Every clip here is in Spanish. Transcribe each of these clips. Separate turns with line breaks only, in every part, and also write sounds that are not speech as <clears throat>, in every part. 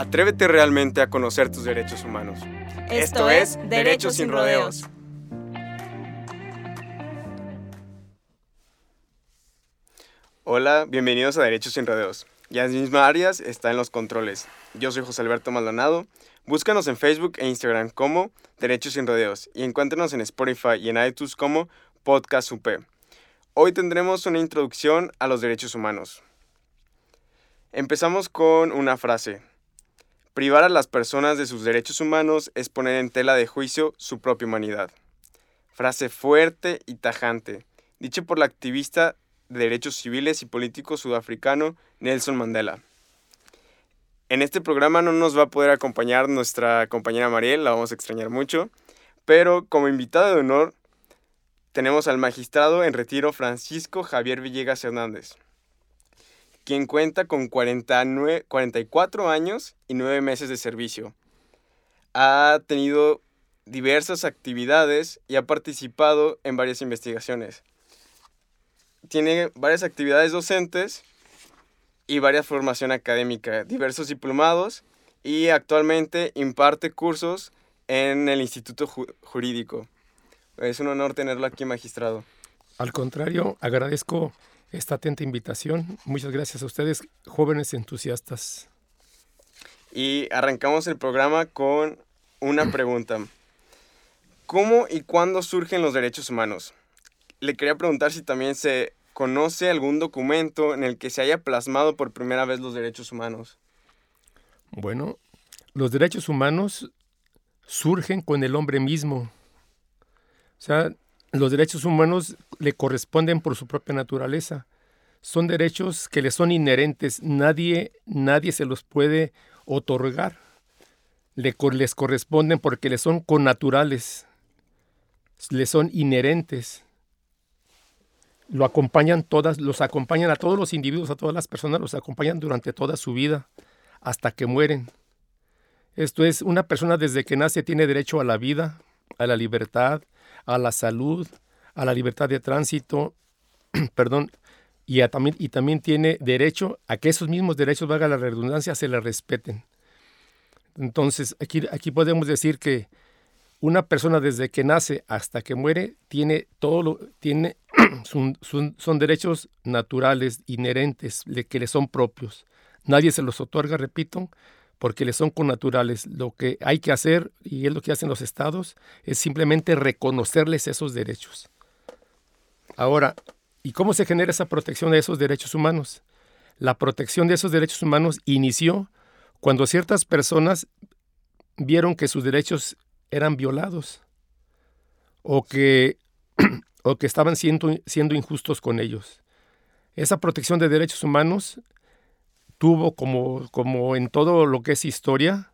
Atrévete realmente a conocer tus derechos humanos.
Esto, es Derechos sin Rodeos.
Hola, bienvenidos a Derechos sin Rodeos. Yasmin Arias está en los controles. Yo soy José Alberto Maldonado. Búscanos en Facebook e Instagram como Derechos sin Rodeos y encuéntranos en Spotify y en iTunes como Podcast UP. Hoy tendremos una introducción a los derechos humanos. Empezamos con una frase. Privar a las personas de sus derechos humanos es poner en tela de juicio su propia humanidad. Frase fuerte y tajante, dicha por la activista de derechos civiles y políticos sudafricano Nelson Mandela. En este programa no nos va a poder acompañar nuestra compañera Mariel, la vamos a extrañar mucho, pero como invitada de honor tenemos al magistrado en retiro Francisco Javier Villegas Hernández, quien cuenta con 49, 44 años y 9 meses de servicio. Ha tenido diversas actividades y ha participado en varias investigaciones. Tiene varias actividades docentes y varias formación académica, diversos diplomados y actualmente imparte cursos en el Instituto Jurídico. Es un honor tenerlo aquí, magistrado.
Al contrario, agradezco esta atenta invitación. Muchas gracias a ustedes, jóvenes entusiastas.
Y arrancamos el programa con una pregunta. ¿Cómo y cuándo surgen los derechos humanos? Le quería preguntar si también se ¿Conoce algún documento en el que se haya plasmado por primera vez los derechos humanos?
Bueno, los derechos humanos surgen con el hombre mismo. O sea, los derechos humanos le corresponden por su propia naturaleza. Son derechos que le son inherentes. Nadie, nadie se los puede otorgar. Le, les corresponden porque le son connaturales. Le son inherentes lo acompañan todas, los acompañan a todos los individuos, a todas las personas, los acompañan durante toda su vida, hasta que mueren. Esto es, una persona desde que nace tiene derecho a la vida, a la libertad, a la salud, a la libertad de tránsito, <clears throat> perdón, y, también, y también tiene derecho a que esos mismos derechos, valga la redundancia, se le respeten. Entonces, aquí, aquí podemos decir que una persona desde que nace hasta que muere tiene todo lo, tiene <clears throat> son, son, derechos naturales, inherentes, que le son propios. Nadie se los otorga, repito, porque le son connaturales. Lo que hay que hacer, y es lo que hacen los estados, es simplemente reconocerles esos derechos. Ahora, ¿y cómo se genera esa protección de esos derechos humanos? La protección de esos derechos humanos inició cuando ciertas personas vieron que sus derechos eran violados o que <clears throat> o que estaban siendo, siendo injustos con ellos. Esa protección de derechos humanos tuvo, como, como en todo lo que es historia,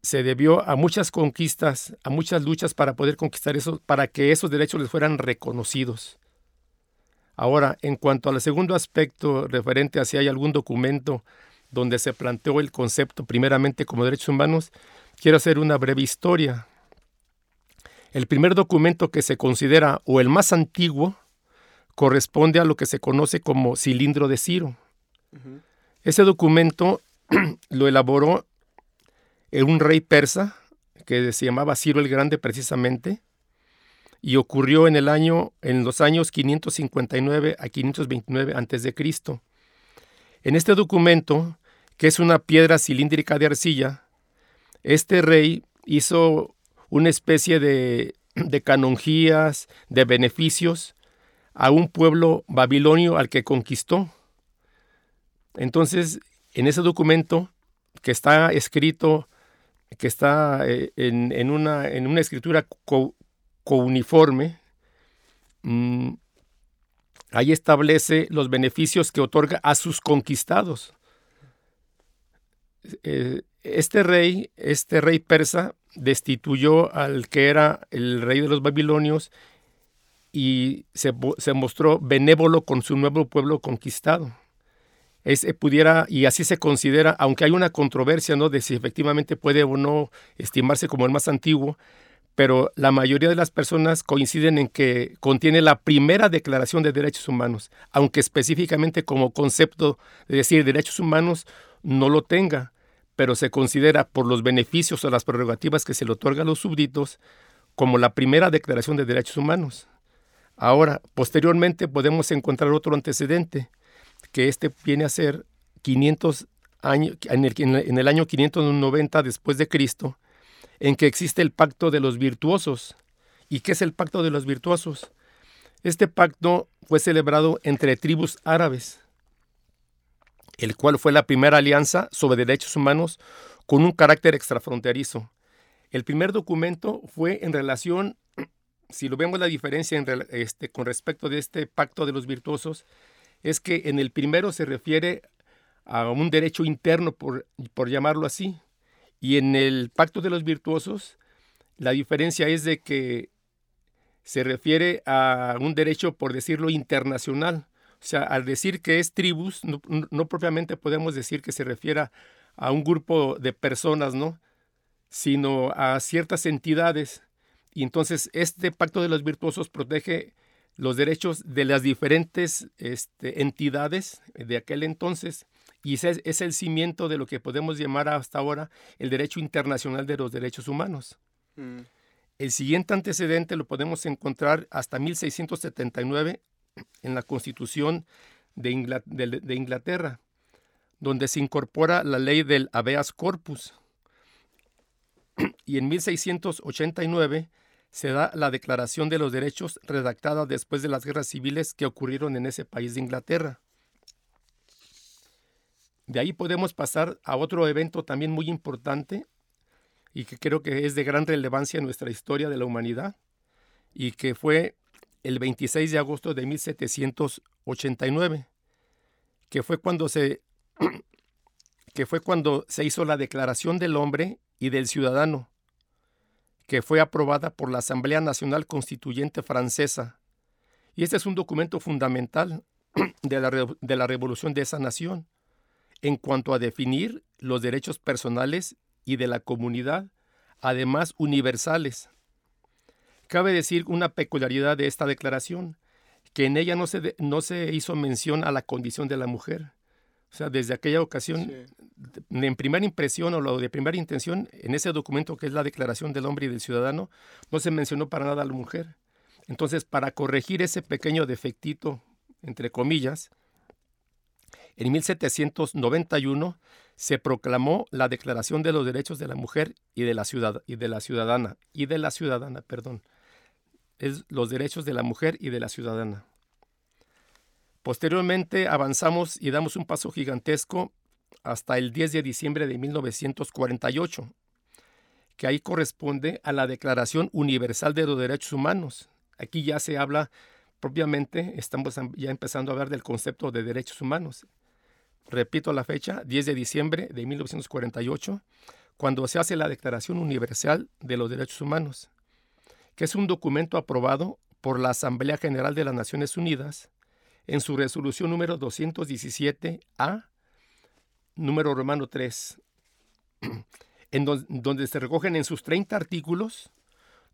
se debió a muchas conquistas, a muchas luchas para poder conquistar eso, para que esos derechos les fueran reconocidos. Ahora, en cuanto al segundo aspecto referente a si hay algún documento donde se planteó el concepto primeramente como derechos humanos, quiero hacer una breve historia. El primer documento que se considera, o el más antiguo, corresponde a lo que se conoce como cilindro de Ciro. Ese documento <clears throat> lo elaboró un rey persa que se llamaba Ciro el Grande precisamente y ocurrió en el año en los años 559 a 529 antes de Cristo. En este documento, que es una piedra cilíndrica de arcilla, este rey hizo una especie de, <clears throat> de canonjías, de beneficios a un pueblo babilonio al que conquistó. Entonces, en ese documento que está escrito, que está eh, en, una, escritura couniforme, mm, ahí establece los beneficios que otorga a sus conquistados. eh, este rey, este rey persa, destituyó al que era el rey de los babilonios y se mostró benévolo con su nuevo pueblo conquistado. Es, pudiera, y así se considera, aunque hay una controversia ¿no? de si efectivamente puede o no estimarse como el más antiguo, pero la mayoría de las personas coinciden en que contiene la primera declaración de derechos humanos, aunque específicamente como concepto de decir derechos humanos no lo tenga, pero se considera por los beneficios o las prerrogativas que se le otorga a los súbditos como la primera declaración de derechos humanos. Ahora, posteriormente podemos encontrar otro antecedente, que este viene a ser 500 años, en el, en año 590 después de Cristo, en que existe el pacto de los virtuosos. ¿Y qué es el pacto de los virtuosos? Este pacto fue celebrado entre tribus árabes, el cual fue la primera alianza sobre derechos humanos con un carácter extrafronterizo. El primer documento fue en relación, si lo vemos la diferencia este, con respecto de este pacto de los virtuosos, es que en el primero se refiere a un derecho interno, por, por llamarlo así, y en el pacto de los virtuosos, la diferencia es de que se refiere a un derecho, por decirlo, internacional. O sea, al decir que es tribus, no, propiamente podemos decir que se refiera a un grupo de personas, ¿no? Sino a ciertas entidades. Y entonces este pacto de los virtuosos protege los derechos de las diferentes este, entidades de aquel entonces y ese es el cimiento de lo que podemos llamar hasta ahora el derecho internacional de los derechos humanos. Mm. El siguiente antecedente lo podemos encontrar hasta 1679 en la Constitución de, Inglaterra, donde se incorpora la ley del habeas corpus. <clears throat> Y en 1689 se da la Declaración de los Derechos redactada después de las guerras civiles que ocurrieron en ese país de Inglaterra. De ahí podemos pasar a otro evento también muy importante y que creo que es de gran relevancia en nuestra historia de la humanidad y que fue el 26 de agosto de 1789, que fue cuando se <clears throat> que fue cuando se hizo la Declaración del Hombre y del Ciudadano, que fue aprobada por la Asamblea Nacional Constituyente Francesa. Y este es un documento fundamental <clears throat> de la, de la revolución de esa nación en cuanto a definir los derechos personales y de la comunidad, además universales. Cabe decir una peculiaridad de esta declaración, que en ella no se, no se hizo mención a la condición de la mujer. O sea, desde aquella ocasión, en primera impresión o lo de primera intención, en ese documento que es la Declaración del Hombre y del Ciudadano, no se mencionó para nada a la mujer. Entonces, para corregir ese pequeño defectito, entre comillas, en 1791 se proclamó la Declaración de los Derechos de la Mujer y de la, ciudad, y de la ciudadana y de la ciudadana, perdón. Es los derechos de la mujer y de la ciudadana. Posteriormente avanzamos y damos un paso gigantesco hasta el 10 de diciembre de 1948, que ahí corresponde a la Declaración Universal de los Derechos Humanos. Aquí ya se habla propiamente, estamos ya empezando a hablar del concepto de derechos humanos repito la fecha, 10 de diciembre de 1948, cuando se hace la Declaración Universal de los Derechos Humanos, que es un documento aprobado por la Asamblea General de las Naciones Unidas en su resolución número 217A, número romano 3, <clears throat> en donde se recogen en sus 30 artículos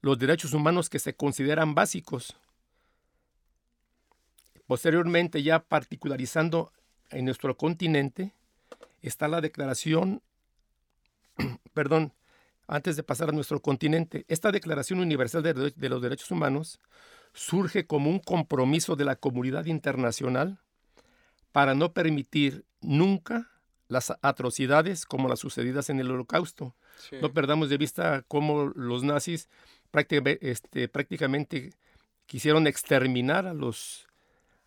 los derechos humanos que se consideran básicos. Posteriormente, ya particularizando en nuestro continente está la declaración, <clears throat> perdón, antes de pasar a nuestro continente, esta Declaración Universal de, de, los Derechos Humanos surge como un compromiso de la comunidad internacional para no permitir nunca las atrocidades como las sucedidas en el Holocausto. No perdamos de vista cómo los nazis prácticamente, este, prácticamente quisieron exterminar a los,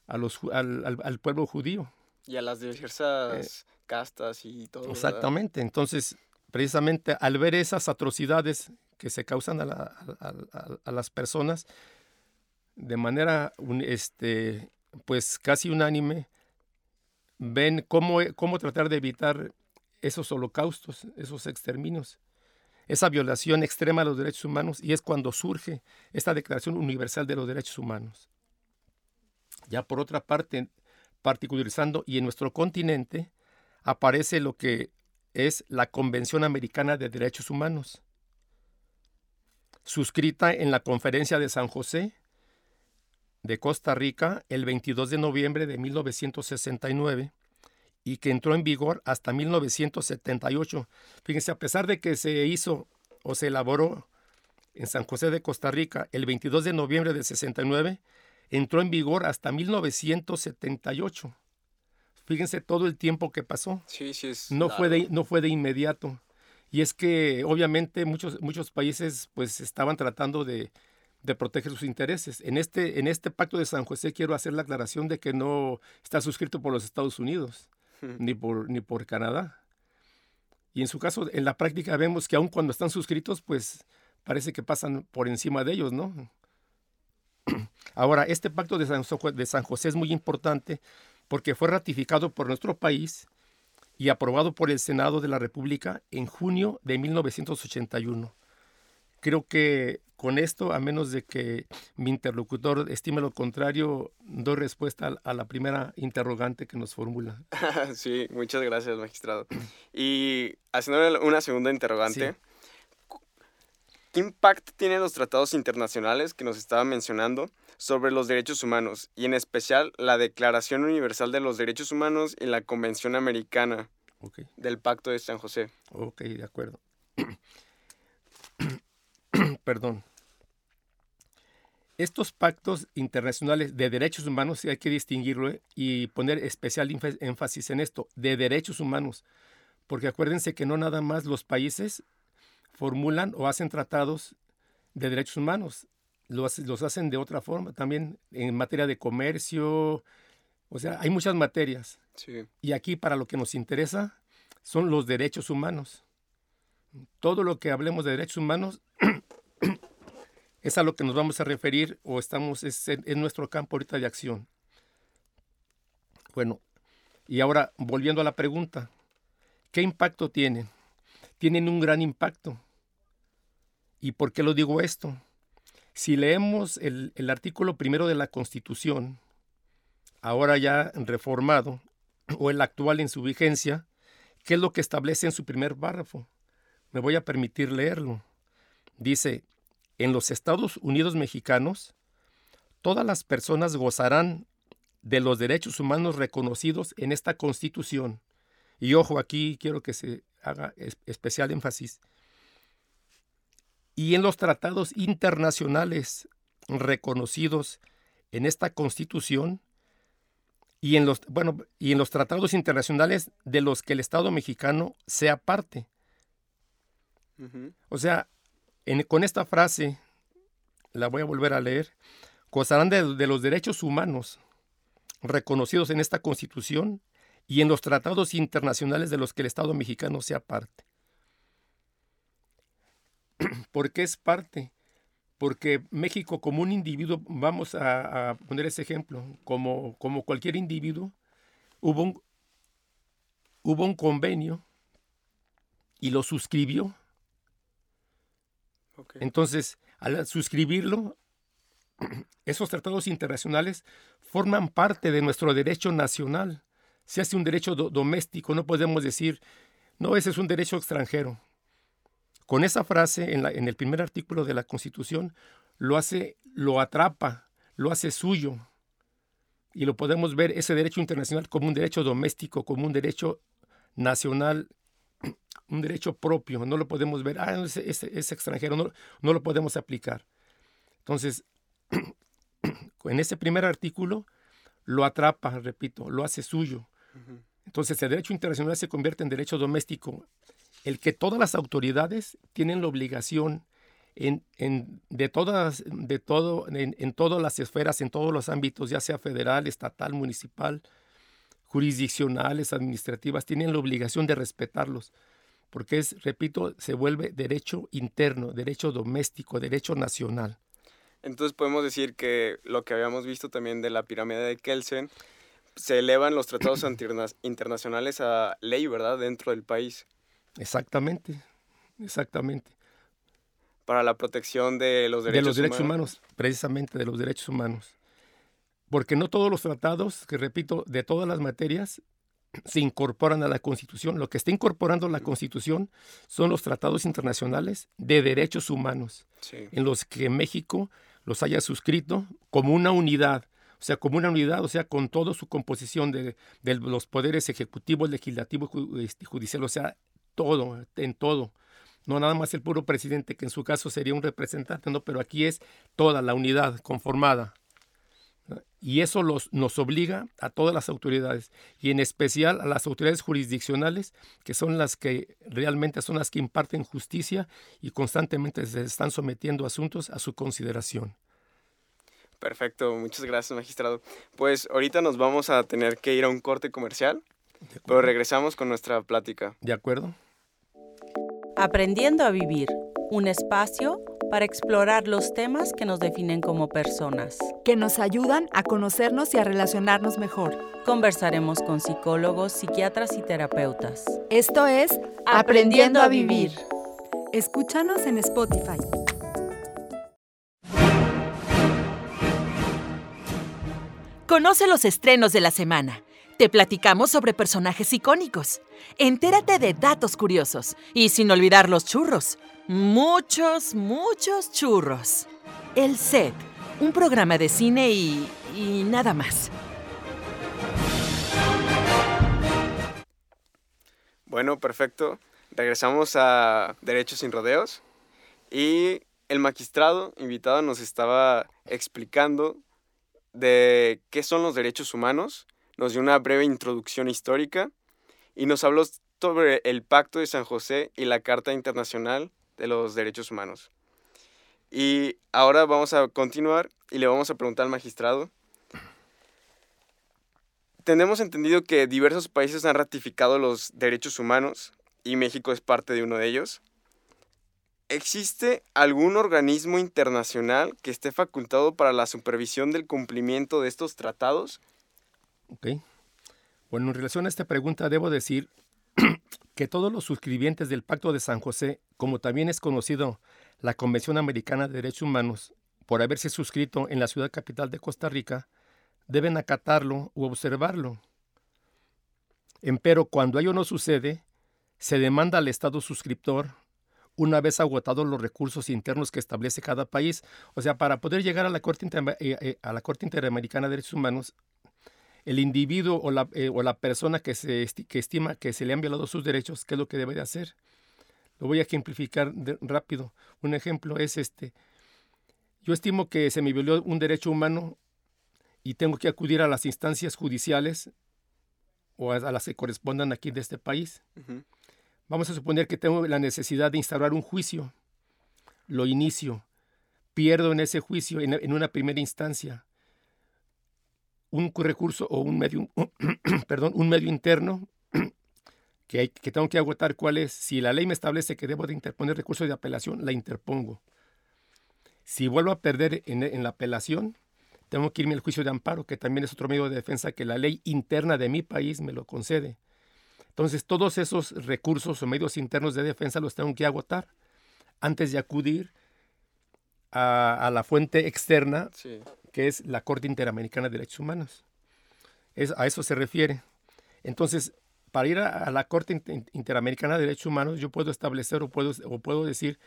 a los, al, al pueblo judío.
Y a las diversas eh, castas y todo.
Exactamente. Entonces, precisamente al ver esas atrocidades que se causan a, las personas de manera este, pues casi unánime, ven cómo, cómo tratar de evitar esos holocaustos, esos exterminios, esa violación extrema de los derechos humanos y es cuando surge esta Declaración Universal de los Derechos Humanos. Ya por otra parte, particularizando y en nuestro continente aparece lo que es la Convención Americana de Derechos Humanos, suscrita en la Conferencia de San José de Costa Rica el 22 de noviembre de 1969 y que entró en vigor hasta 1978. Fíjense, a pesar de que se hizo o se elaboró en San José de Costa Rica el 22 de noviembre de 69, entró en vigor hasta 1978. Fíjense todo el tiempo que pasó.
Sí, sí es
no fue de no fue de inmediato. Y es que obviamente muchos muchos países pues estaban tratando de, de proteger sus intereses. En este en este pacto de San José quiero hacer la aclaración de que no está suscrito por los Estados Unidos ni por ni por Canadá. Y en su caso en la práctica vemos que aun cuando están suscritos pues parece que pasan por encima de ellos, ¿no? <clears throat> Ahora, este pacto de San, José es muy importante porque fue ratificado por nuestro país y aprobado por el Senado de la República en junio de 1981. Creo que con esto, a menos de que mi interlocutor estime lo contrario, doy respuesta a la primera interrogante que nos formula. <laughs>
Sí, muchas gracias, magistrado. Y haciendo una segunda interrogante, ¿qué impacto tienen los tratados internacionales que nos estaba mencionando sobre los derechos humanos y en especial la Declaración Universal de los Derechos Humanos y la Convención Americana del Pacto de San José.
Ok, de acuerdo. Perdón. Estos pactos internacionales de derechos humanos hay que distinguirlo ¿eh? y poner especial énfasis en esto, de derechos humanos, porque acuérdense que no nada más los países formulan o hacen tratados de derechos humanos, los, los hacen de otra forma, también en materia de comercio, o sea, hay muchas materias. Y aquí para lo que nos interesa son los derechos humanos. Todo lo que hablemos de derechos humanos es a lo que nos vamos a referir o estamos es en, nuestro campo ahorita de acción. Bueno, y ahora volviendo a la pregunta, ¿qué impacto tienen? Tienen un gran impacto. ¿Y por qué lo digo esto? Si leemos el, artículo primero de la Constitución, ahora ya reformado, <clears throat> o el actual en su vigencia, ¿qué es lo que establece en su primer párrafo? Me voy a permitir leerlo. Dice, en los Estados Unidos mexicanos, todas las personas gozarán de los derechos humanos reconocidos en esta Constitución. Y ojo, aquí quiero que se haga especial énfasis y en los tratados internacionales reconocidos en esta Constitución y en los bueno y en los tratados internacionales de los que el Estado mexicano sea parte. O sea, con esta frase la voy a volver a leer. Gozarán de los derechos humanos reconocidos en esta Constitución y en los tratados internacionales de los que el Estado mexicano sea parte. <clears throat> ¿Por qué es parte? Porque México como un individuo, vamos a, poner ese ejemplo, como, como cualquier individuo, hubo hubo un convenio y lo suscribió. Entonces, al suscribirlo, <clears throat> esos tratados internacionales forman parte de nuestro derecho nacional. Se hace un derecho doméstico, no podemos decir, no, ese es un derecho extranjero. Con esa frase en, en el primer artículo de la Constitución lo hace, lo atrapa, lo hace suyo. Y lo podemos ver ese derecho internacional como un derecho doméstico, como un derecho nacional, <clears throat> un derecho propio. No lo podemos ver, ah, es, es, extranjero, no, no lo podemos aplicar. Entonces, <clears throat> en ese primer artículo lo atrapa, repito, lo hace suyo. Entonces el derecho internacional se convierte en derecho doméstico el que todas las autoridades tienen la obligación en, de todas, de todo, en, todas las esferas, en todos los ámbitos, ya sea federal, estatal, municipal, jurisdiccionales, administrativas, tienen la obligación de respetarlos, porque es, repito, se vuelve derecho interno, derecho doméstico, derecho nacional.
Entonces podemos decir que lo que habíamos visto también de la pirámide de Kelsen, se elevan los tratados <clears throat> internacionales a ley, ¿verdad? Dentro del país.
Exactamente, exactamente.
Para la protección de los derechos
humanos. De los derechos humanos, precisamente de los derechos humanos. Porque no todos los tratados, que repito, de todas las materias, se incorporan a la Constitución. Lo que está incorporando la Constitución son los tratados internacionales de derechos humanos, en los que México los haya suscrito como una unidad, o sea, como una unidad, o sea, con toda su composición de, los poderes ejecutivo, legislativo y este, judicial, o sea, todo, en todo. No nada más el puro presidente, que en su caso sería un representante, no, pero aquí es toda la unidad conformada. Y eso los, nos obliga a todas las autoridades, y en especial a las autoridades jurisdiccionales, que son las que realmente son las que imparten justicia y constantemente se están sometiendo asuntos a su consideración.
Perfecto, muchas gracias magistrado. Pues ahorita nos vamos a tener que ir a un corte comercial, pero regresamos con nuestra plática.
De acuerdo.
Aprendiendo a vivir, un espacio para explorar los temas que nos definen como personas.
Que nos ayudan a conocernos y a relacionarnos mejor.
Conversaremos con psicólogos, psiquiatras y terapeutas.
Esto es Aprendiendo a Vivir. Escúchanos en Spotify.
Conoce los estrenos de la semana. Te platicamos sobre personajes icónicos. Entérate de datos curiosos y sin olvidar los churros Muchos, muchos churros. El set, un programa de cine y, y nada más.
Bueno, perfecto. Regresamos a Derechos sin Rodeos. Y el magistrado invitado nos estaba explicando de qué son los derechos humanos, nos dio una breve introducción histórica y nos habló sobre el Pacto de San José y la Carta Internacional de los Derechos Humanos. Y ahora vamos a continuar y le vamos a preguntar al magistrado. Tenemos entendido que diversos países han ratificado los derechos humanos y México es parte de uno de ellos. ¿Existe algún organismo internacional que esté facultado para la supervisión del cumplimiento de estos tratados?
Ok. Bueno, en relación a esta pregunta debo decir que todos los suscribientes del Pacto de San José, como también es conocido la Convención Americana de Derechos Humanos, por haberse suscrito en la ciudad capital de Costa Rica, deben acatarlo u observarlo. Empero, cuando ello no sucede, se demanda al Estado suscriptor, una vez agotados los recursos internos que establece cada país, o sea, para poder llegar a la Corte, eh, eh, a la Corte Interamericana de Derechos Humanos, el individuo o la, eh, o la persona que, se que estima que se le han violado sus derechos, ¿qué es lo que debe de hacer? Lo voy a ejemplificar rápido. Un ejemplo es este. Yo estimo que se me violó un derecho humano y tengo que acudir a las instancias judiciales o a, las que correspondan aquí de este país. Vamos a suponer que tengo la necesidad de instaurar un juicio. Lo inicio. Pierdo en ese juicio en una primera instancia un recurso o un medio, <clears throat> perdón, un medio interno <clears throat> que, que tengo que agotar cuál es. Si la ley me establece que debo de interponer recursos de apelación, la interpongo. Si vuelvo a perder en, la apelación, tengo que irme al juicio de amparo, que también es otro medio de defensa que la ley interna de mi país me lo concede. Entonces, todos esos recursos o medios internos de defensa los tengo que agotar antes de acudir a, la fuente externa que es la Corte Interamericana de Derechos Humanos. Es, a eso se refiere. Entonces, para ir a, la Corte Interamericana de Derechos Humanos, yo puedo establecer o puedo, o puedo decir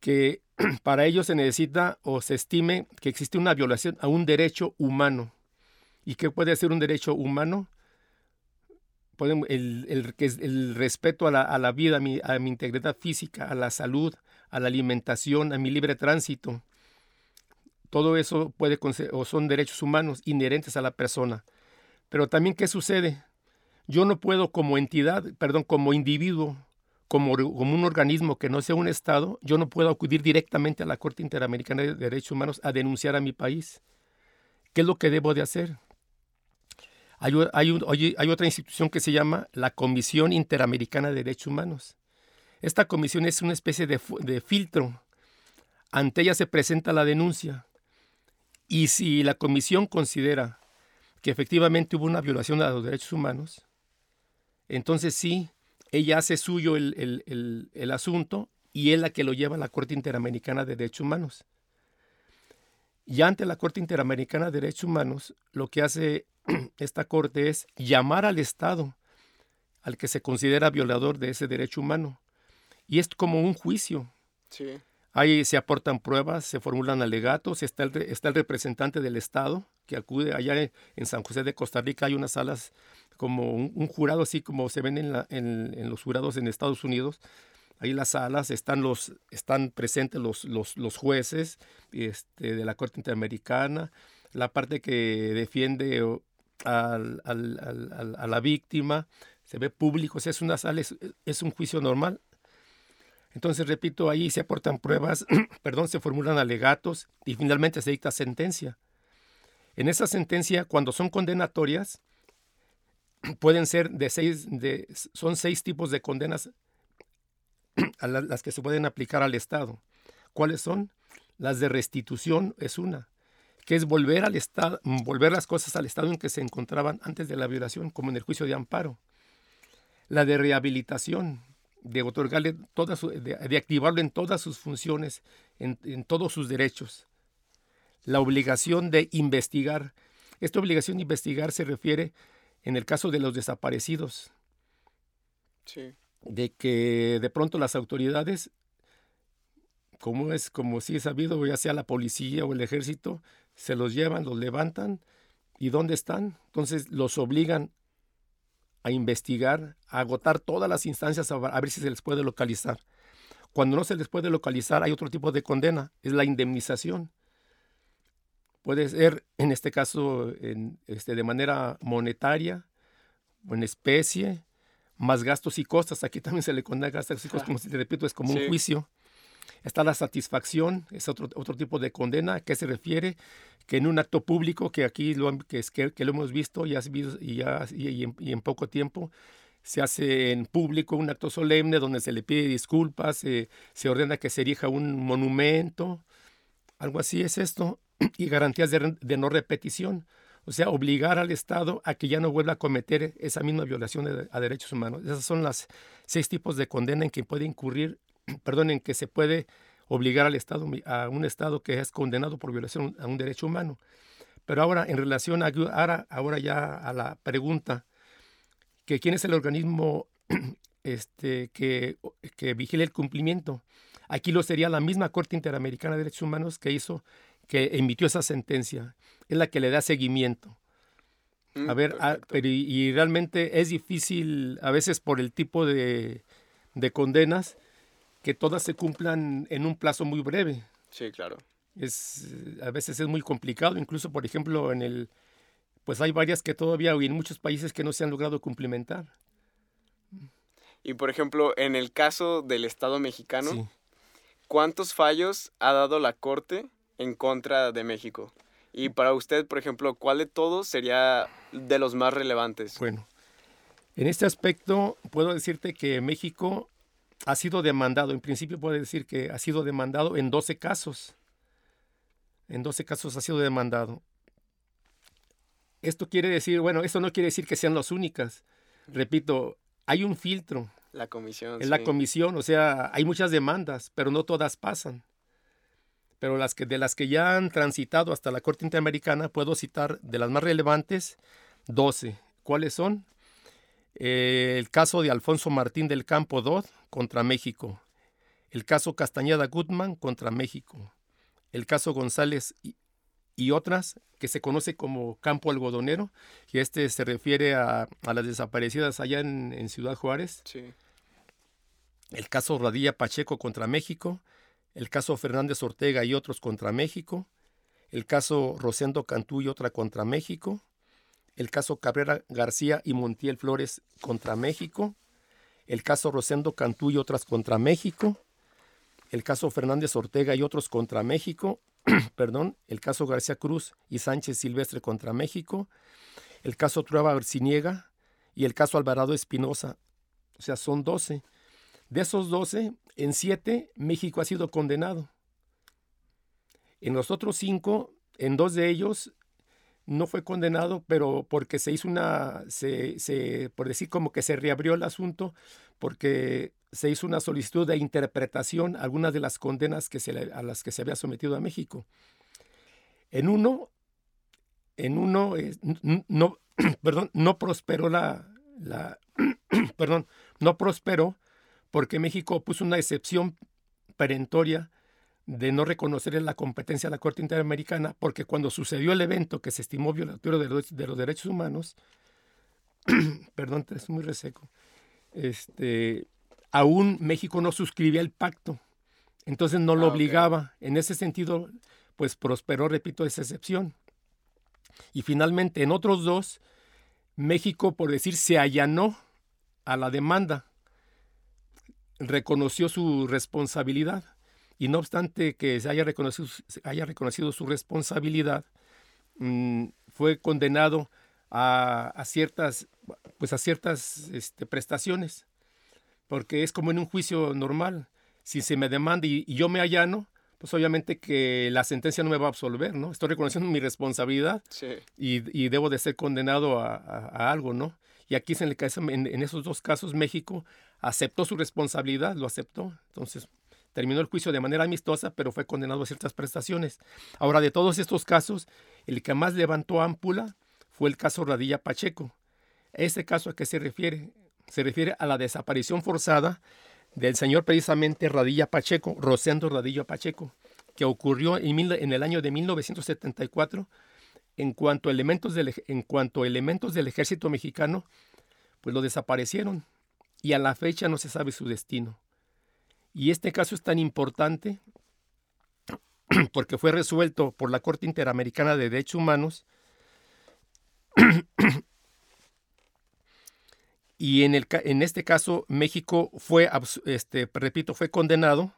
que <clears throat> para ello se necesita o se estime que existe una violación a un derecho humano. ¿Y qué puede ser un derecho humano? el, el, el, respeto a la, a la vida, a mi, a mi, integridad física, a la salud, a la alimentación, a mi libre tránsito, todo eso puede o son derechos humanos inherentes a la persona. Pero también, ¿qué sucede? Yo no puedo como entidad, perdón, como individuo, como, como, un organismo que no sea un Estado, yo no puedo acudir directamente a la Corte Interamericana de Derechos Humanos a denunciar a mi país. ¿Qué es lo que debo de hacer? Hay, hay, hay otra institución que se llama la Comisión Interamericana de Derechos Humanos. Esta comisión es una especie de, de filtro. Ante ella se presenta la denuncia. Y si la comisión considera que efectivamente hubo una violación a los derechos humanos, entonces sí, ella hace suyo el, el, asunto y es la que lo lleva a la Corte Interamericana de Derechos Humanos. Y ante la Corte Interamericana de Derechos Humanos, lo que hace <clears throat> esta Corte es llamar al Estado al que se considera violador de ese derecho humano. Y es como un juicio.
Sí.
Ahí se aportan pruebas, se formulan alegatos, está el, está el representante del Estado que acude allá en San José de Costa Rica, hay unas salas como un, jurado así como se ven en, la, en, los jurados en Estados Unidos. Ahí las salas están, los, están presentes los, los, jueces este, de la Corte Interamericana, la parte que defiende al, a la víctima, se ve público, es una sala, es un juicio normal. Entonces, repito, ahí se aportan pruebas, <clears throat> perdón, se formulan alegatos y finalmente se dicta sentencia. En esa sentencia, cuando son condenatorias, <clears throat> pueden ser de seis, son seis tipos de condenas <clears throat> a las que se pueden aplicar al Estado. ¿Cuáles son? Las de restitución es una, que es volver al Estado, volver las cosas al estado en que se encontraban antes de la violación, como en el juicio de amparo. La de rehabilitación, de otorgarle toda de, activarlo en todas sus funciones, en, en todos sus derechos. La obligación de investigar. Esta obligación de investigar se refiere en el caso de los desaparecidos. De que de pronto las autoridades, como es, como si es sabido, ya sea la policía o el ejército, se los llevan, los levantan y ¿dónde están? Entonces los obligan a investigar, a agotar todas las instancias a ver si se les puede localizar. Cuando no se les puede localizar, hay otro tipo de condena, es la indemnización. Puede ser, en este caso, en, este, de manera monetaria o en especie, más gastos y costas. Aquí también se le condena gastos y costas, como si te repito, es como un juicio. Está la satisfacción, es otro, otro tipo de condena. que se refiere? Que en un acto público, que aquí lo, que, que, lo hemos visto ya, y, en, poco tiempo, se hace en público un acto solemne donde se le pide disculpas, se ordena que se erija un monumento, algo así es esto <clears throat> y garantías de, no repetición. O sea, obligar al Estado a que ya no vuelva a cometer esa misma violación a derechos humanos. Esos son los seis tipos de condena en que puede incurrir, <clears throat> perdón, en que se puede obligar al Estado, a un Estado que es condenado por violación a un derecho humano. Pero ahora, en relación a, ahora, ahora ya a la pregunta, que quién es el organismo <clears throat> este, que, que vigile el cumplimiento. Aquí lo sería la misma Corte Interamericana de Derechos Humanos que hizo que emitió esa sentencia, es la que le da seguimiento. a mm, ver, ah, pero y, realmente es difícil a veces por el tipo de, de, condenas que todas se cumplan en un plazo muy breve.
Sí, claro.
Es, a veces es muy complicado, incluso por ejemplo en el, pues hay varias que todavía y en muchos países que no se han logrado cumplimentar.
Y por ejemplo, en el caso del Estado mexicano, ¿cuántos fallos ha dado la Corte en contra de México. Y para usted, por ejemplo, ¿cuál de todos sería de los más relevantes?
Bueno, en este aspecto puedo decirte que México ha sido demandado, en principio puedo decir que ha sido demandado en 12 casos. En 12 casos ha sido demandado. Esto quiere decir, bueno, esto no quiere decir que sean las únicas. Repito, hay un filtro.
La comisión.
En la comisión, o sea, hay muchas demandas, pero no todas pasan pero las que, de las que ya han transitado hasta la Corte Interamericana, puedo citar de las más relevantes 12. ¿Cuáles son? Eh, el caso de Alfonso Martín del Campo Dodd contra México, el caso Castañeda Gutman contra México, el caso González y, otras que se conoce como Campo Algodonero, y este se refiere a, las desaparecidas allá en, en Ciudad Juárez.
Sí.
El caso Radilla Pacheco contra México, el caso Fernández Ortega y otros contra México, el caso Rosendo Cantú y otra contra México, el caso Cabrera García y Montiel Flores contra México, el caso Rosendo Cantú y otras contra México, el caso Fernández Ortega y otros contra México, <clears throat> perdón, el caso García Cruz y Sánchez Silvestre contra México, el caso Trueba Arciniega y el caso Alvarado Espinosa. O sea, son 12. De esos 12, en 7 México ha sido condenado. En los otros 5, en dos de ellos, no fue condenado, pero porque se hizo una, se, se, por decir como que se reabrió el asunto, porque se hizo una solicitud de interpretación algunas de las condenas que se a las que se había sometido a México. En uno, en uno, no, <clears throat> perdón, no prosperó la, la <clears throat> perdón, no prosperó porque México puso una excepción perentoria de no reconocer la competencia de la Corte Interamericana, porque cuando sucedió el evento que se estimó violatorio de los, de los derechos humanos, <clears throat> perdón, es muy reseco, este, aún México no suscribía el pacto, entonces no lo ah, obligaba. En ese sentido, pues prosperó, repito, esa excepción. Y finalmente, en otros dos, México, por decir, se allanó a la demanda, reconoció su responsabilidad y no obstante que se haya reconocido, haya reconocido su responsabilidad, mm, fue condenado a, ciertas, pues a ciertas este, prestaciones, porque es como en un juicio normal. Si se me demanda y, yo me allano, pues obviamente que la sentencia no me va a absolver, ¿no? Estoy reconociendo mi responsabilidad y, debo de ser condenado a, algo, ¿no? Y aquí en, en, esos dos casos México aceptó su responsabilidad, lo aceptó. Entonces, terminó el juicio de manera amistosa, pero fue condenado a ciertas prestaciones. Ahora, de todos estos casos, el que más levantó ámpula fue el caso Radilla Pacheco. ¿Este caso a qué se refiere? Se refiere a la desaparición forzada del señor precisamente Radilla Pacheco, Rosendo Radilla Pacheco, que ocurrió en, el año de 1974 en cuanto elementos del, en cuanto elementos del ejército mexicano pues lo desaparecieron y a la fecha no se sabe su destino. Y este caso es tan importante <clears throat> porque fue resuelto por la Corte Interamericana de Derechos Humanos <clears throat> y en, el, en este caso México fue, este, repito, fue condenado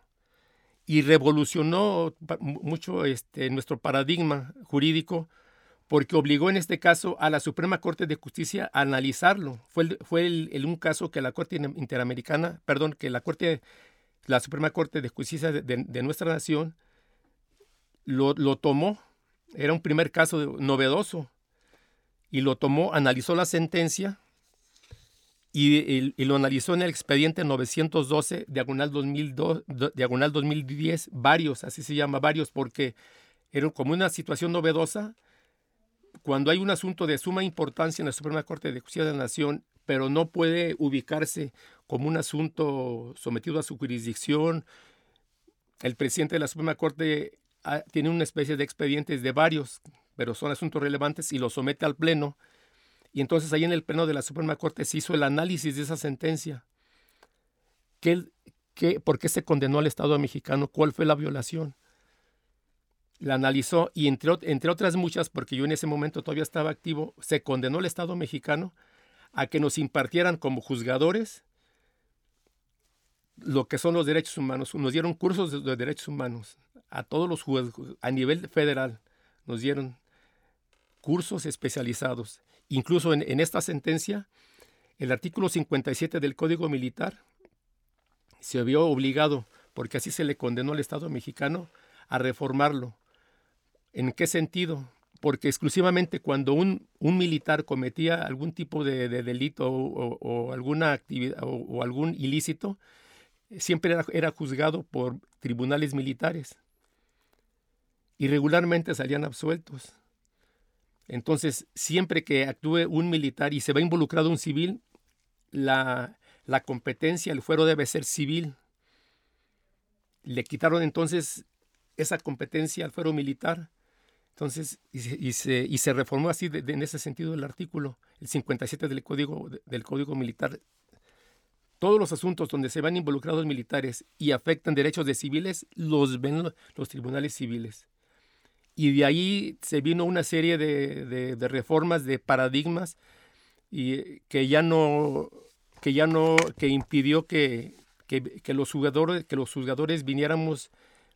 y revolucionó mucho este, nuestro paradigma jurídico porque obligó en este caso a la Suprema Corte de Justicia a analizarlo. Fue, fue un caso que la Corte Interamericana, perdón, que la Corte la Suprema Corte de Justicia de, nuestra nación lo, tomó, era un primer caso novedoso, y lo tomó, analizó la sentencia y, lo analizó en el expediente 912, diagonal, 2002, diagonal 2010, varios, así se llama, varios, porque era como una situación novedosa. Cuando hay un asunto de suma importancia en la Suprema Corte de Justicia de la Nación pero no puede ubicarse como un asunto sometido a su jurisdicción. El presidente de la Suprema Corte ah, tiene una especie de expedientes de varios, pero son asuntos relevantes y los somete al Pleno. Y entonces ahí en el Pleno de la Suprema Corte se hizo el análisis de esa sentencia. ¿Qué, qué, ¿Por qué se condenó al Estado mexicano? ¿Cuál fue la violación? La analizó y entre, entre otras muchas, porque yo en ese momento todavía estaba activo, se condenó al Estado mexicano a que nos impartieran como juzgadores lo que son los derechos humanos. Nos dieron cursos de, derechos humanos a todos los jueces a nivel federal. Nos dieron cursos especializados. Incluso en, en esta sentencia, el artículo 57 del Código Militar se vio obligado, porque así se le condenó al Estado mexicano, a reformarlo. ¿En qué sentido? porque exclusivamente cuando un, un militar cometía algún tipo de, delito o, alguna actividad o, algún ilícito, siempre era, juzgado por tribunales militares y regularmente salían absueltos. Entonces, siempre que actúe un militar y se va involucrado un civil, la, la competencia, el fuero debe ser civil. Le quitaron entonces esa competencia al fuero militar entonces, y se, y se, reformó así en ese sentido el artículo, el 57 del Código, del Código Militar. Todos los asuntos donde se van involucrados militares y afectan derechos de civiles, los ven los tribunales civiles. Y de ahí se vino una serie de, reformas, de paradigmas, y que ya no, que ya no, que impidió que, que, que, los jugadores, que los juzgadores viniéramos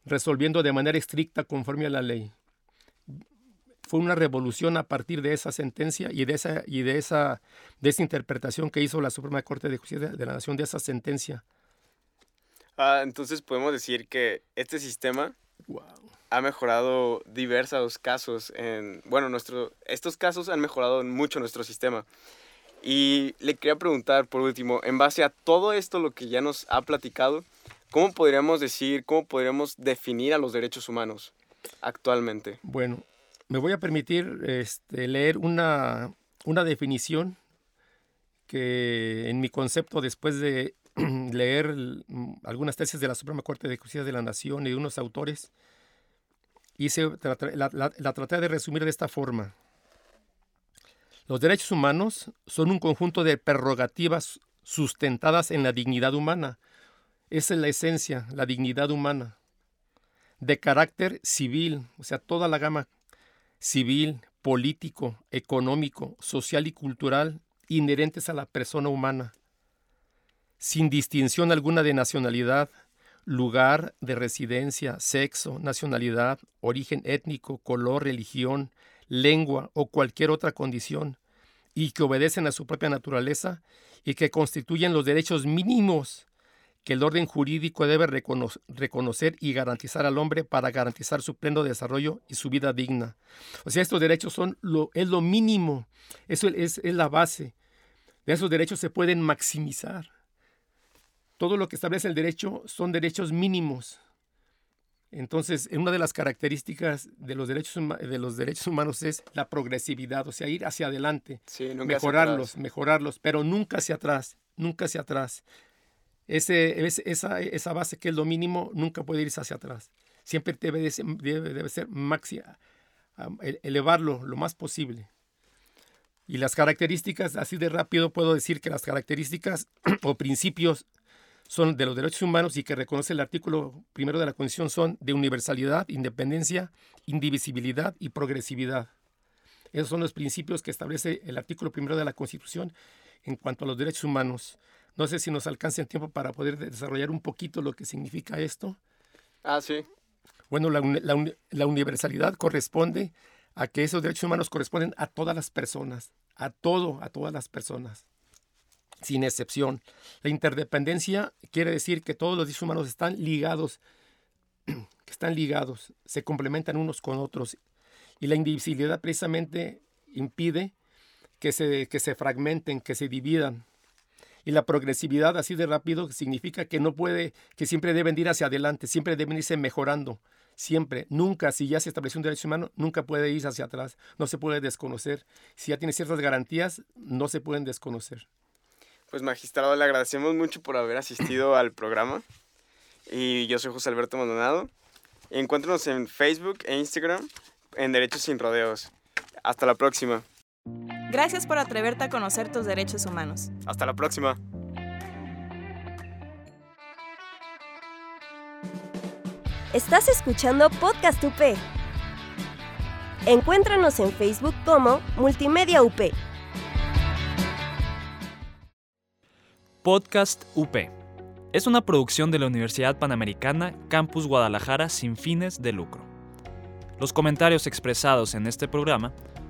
resolviendo de manera estricta conforme a la ley fue una revolución a partir de esa sentencia y de esa, y de esa, de esa interpretación que hizo la Suprema Corte de Justicia de la Nación de esa sentencia.
Ah, entonces podemos decir que este sistema ha mejorado diversos casos en, bueno, nuestro, estos casos han mejorado mucho nuestro sistema. Y le quería preguntar por último, en base a todo esto lo que ya nos ha platicado, ¿cómo podríamos decir, cómo podríamos definir a los derechos humanos actualmente?
Bueno, me voy a permitir este, leer una, una definición que en mi concepto, después de <clears throat> leer algunas tesis de la Suprema Corte de Justicia de la Nación y de unos autores, hice, la, la traté de resumir de esta forma. Los derechos humanos son un conjunto de prerrogativas sustentadas en la dignidad humana. Esa es la esencia, la dignidad humana. De carácter civil, o sea, toda la gama civil, político, económico, social y cultural inherentes a la persona humana, sin distinción alguna de nacionalidad, lugar de residencia, sexo, nacionalidad, origen étnico, color, religión, lengua o cualquier otra condición, y que obedecen a su propia naturaleza y que constituyen los derechos mínimos que el orden jurídico debe reconocer y garantizar al hombre para garantizar su pleno desarrollo y su vida digna. O sea, estos derechos son lo, es lo mínimo, eso es, es la base. De esos derechos se pueden maximizar. Todo lo que establece el derecho son derechos mínimos. Entonces, una de las características de los derechos, de los derechos humanos es la progresividad, o sea, ir hacia adelante, mejorarlos, mejorarlos, pero nunca hacia atrás, nunca hacia atrás. Ese, esa, base que es lo mínimo nunca puede irse hacia atrás. Siempre debe, debe, debe ser máxima, elevarlo lo más posible. Y las características, así de rápido puedo decir que las características <clears throat> o principios son de los derechos humanos y que reconoce el artículo primero de la Constitución son de universalidad, independencia, indivisibilidad y progresividad. Esos son los principios que establece el artículo primero de la Constitución en cuanto a los derechos humanos. No sé si nos alcance el tiempo para poder desarrollar un poquito lo que significa esto.
Ah, sí.
Bueno, la, la universalidad corresponde a que esos derechos humanos corresponden a todas las personas, a todo, a todas las personas, sin excepción. La interdependencia quiere decir que todos los derechos humanos están ligados, <clears throat> que están ligados, se complementan unos con otros. Y la indivisibilidad precisamente impide que se, que se fragmenten, que se dividan. Y la progresividad así de rápido significa que no puede, que siempre deben ir hacia adelante, siempre deben irse mejorando siempre, nunca, si ya se estableció un derecho humano, nunca puede irse hacia atrás, no se puede desconocer. Si ya tiene ciertas garantías, no se pueden desconocer.
Pues magistrado, le agradecemos mucho por haber asistido al programa. Y yo soy José Alberto Maldonado. Encuéntranos en Facebook e Instagram en Derechos Sin Rodeos. Hasta la próxima.
Gracias por atreverte a conocer tus derechos humanos.
Hasta la próxima.
Estás escuchando Podcast UP. Encuéntranos en Facebook como Multimedia UP.
Podcast UP. Es una producción de la Universidad Panamericana Campus Guadalajara sin fines de lucro. Los comentarios expresados en este programa